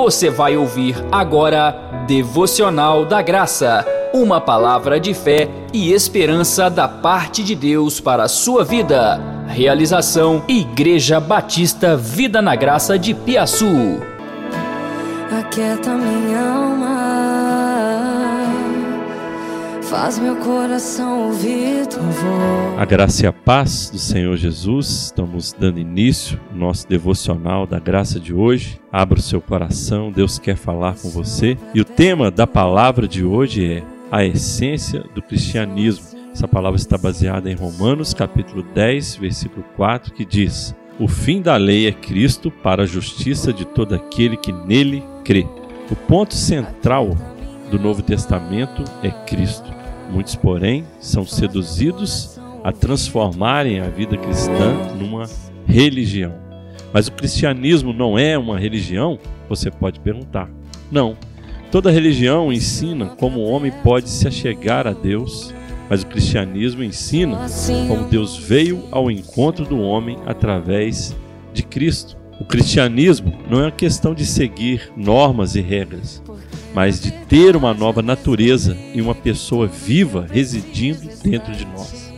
Você vai ouvir agora Devocional da Graça, uma palavra de fé e esperança da parte de Deus para a sua vida. Realização Igreja Batista Vida na Graça de Piaçu. Aquieta minha alma, faz meu coração ouvir tua voz. A graça e a paz do Senhor Jesus, estamos dando início ao nosso devocional da graça de hoje. Abra o seu coração, Deus quer falar com você. E o tema da palavra de hoje é a essência do cristianismo. Essa palavra está baseada em Romanos, capítulo 10, versículo 4, que diz: O fim da lei é Cristo para a justiça de todo aquele que nele crê. O ponto central do Novo Testamento é Cristo. Muitos, porém, são seduzidos a transformarem a vida cristã numa religião. Mas o cristianismo não é uma religião? Você pode perguntar. Não. Toda religião ensina como o homem pode se achegar a Deus, mas o cristianismo ensina como Deus veio ao encontro do homem através de Cristo. O cristianismo não é uma questão de seguir normas e regras, mas de ter uma nova natureza e uma pessoa viva residindo dentro de nós.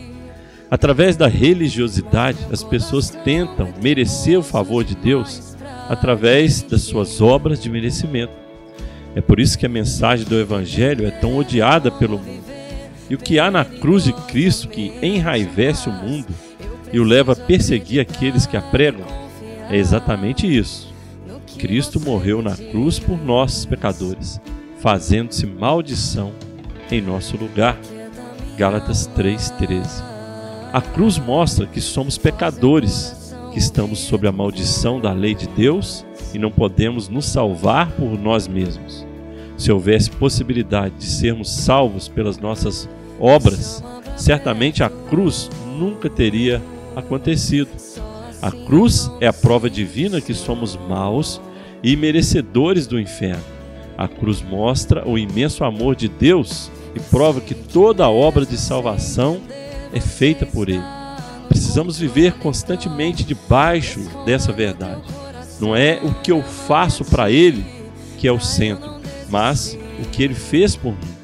Através da religiosidade, as pessoas tentam merecer o favor de Deus através das suas obras de merecimento. É por isso que a mensagem do Evangelho é tão odiada pelo mundo. E o que há na cruz de Cristo que enraivece o mundo e o leva a perseguir aqueles que a pregam é exatamente isso. Cristo morreu na cruz por nós, pecadores, fazendo-se maldição em nosso lugar. Gálatas 3:13. A cruz mostra que somos pecadores, que estamos sob a maldição da lei de Deus e não podemos nos salvar por nós mesmos. Se houvesse possibilidade de sermos salvos pelas nossas obras, certamente a cruz nunca teria acontecido. A cruz é a prova divina que somos maus e merecedores do inferno. A cruz mostra o imenso amor de Deus e prova que toda obra de salvação é feita por Ele. Precisamos viver constantemente debaixo dessa verdade. Não é o que eu faço para Ele que é o centro, mas o que Ele fez por mim.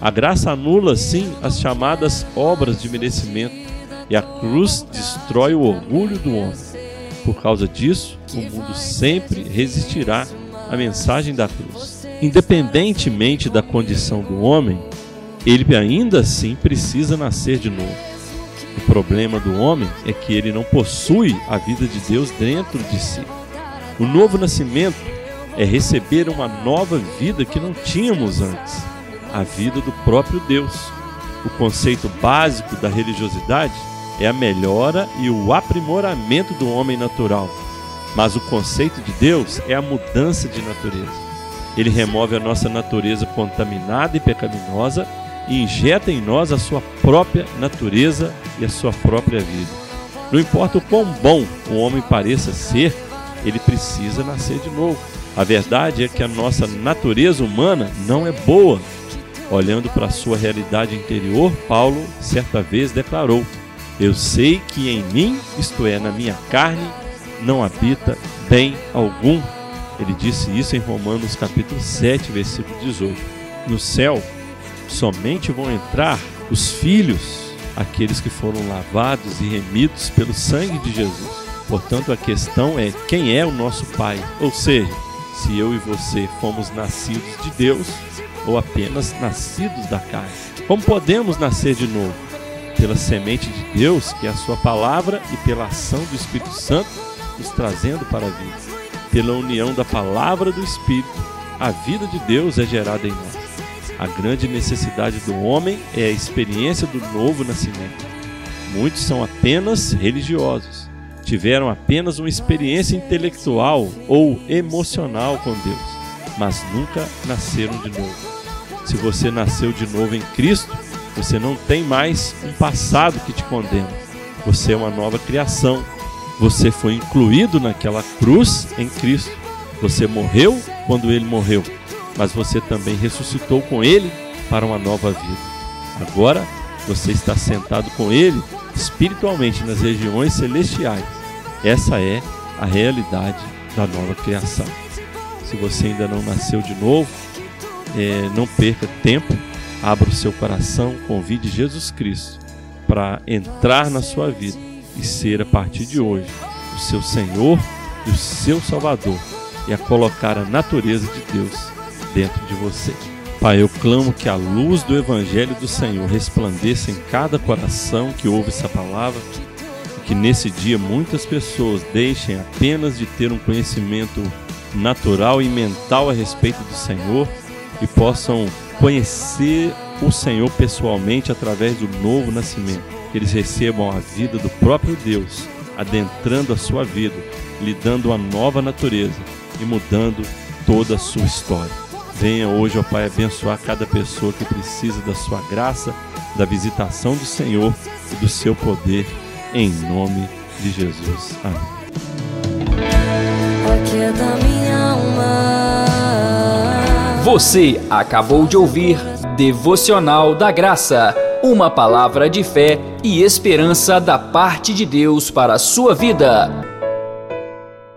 A graça anula, sim, as chamadas obras de merecimento e a cruz destrói o orgulho do homem. Por causa disso, o mundo sempre resistirá à mensagem da cruz. Independentemente da condição do homem, ele ainda assim precisa nascer de novo. O problema do homem é que ele não possui a vida de Deus dentro de si. O novo nascimento é receber uma nova vida que não tínhamos antes, a vida do próprio Deus. O conceito básico da religiosidade é a melhora e o aprimoramento do homem natural. Mas o conceito de Deus é a mudança de natureza. Ele remove a nossa natureza contaminada e pecaminosa e injeta em nós a sua própria natureza e a sua própria vida. Não importa o quão bom o homem pareça ser, ele precisa nascer de novo. A verdade é que a nossa natureza humana não é boa. Olhando para a sua realidade interior, Paulo certa vez declarou: eu sei que em mim, isto é, na minha carne, não habita bem algum. Ele disse isso em Romanos capítulo 7, versículo 18. No céu, somente vão entrar os filhos, aqueles que foram lavados e remidos pelo sangue de Jesus. Portanto, a questão é quem é o nosso Pai? Ou seja, se eu e você fomos nascidos de Deus ou apenas nascidos da carne. Como podemos nascer de novo? pela semente de Deus, que é a sua palavra, e pela ação do Espírito Santo, nos trazendo para a vida. Pela união da palavra do Espírito, a vida de Deus é gerada em nós. A grande necessidade do homem é a experiência do novo nascimento. Muitos são apenas religiosos, tiveram apenas uma experiência intelectual ou emocional com Deus, mas nunca nasceram de novo. Se você nasceu de novo em Cristo, você não tem mais um passado que te condena. Você é uma nova criação. Você foi incluído naquela cruz em Cristo. Você morreu quando ele morreu, mas você também ressuscitou com ele para uma nova vida. Agora você está sentado com ele espiritualmente nas regiões celestiais. Essa é a realidade da nova criação. Se você ainda não nasceu de novo, é, não perca tempo, abra o seu coração, convide Jesus Cristo para entrar na sua vida e ser a partir de hoje o seu Senhor e o seu Salvador e a colocar a natureza de Deus dentro de você. Pai, eu clamo que a luz do Evangelho do Senhor resplandeça em cada coração que ouve essa palavra e que nesse dia muitas pessoas deixem apenas de ter um conhecimento natural e mental a respeito do Senhor e possam conhecer o Senhor pessoalmente através do novo nascimento. Que eles recebam a vida do próprio Deus, adentrando a sua vida, lhe dando uma nova natureza e mudando toda a sua história. Venha hoje, ó Pai, abençoar cada pessoa que precisa da sua graça, da visitação do Senhor e do seu poder, em nome de Jesus. Amém. Você acabou de ouvir Devocional da Graça, uma palavra de fé e esperança da parte de Deus para a sua vida.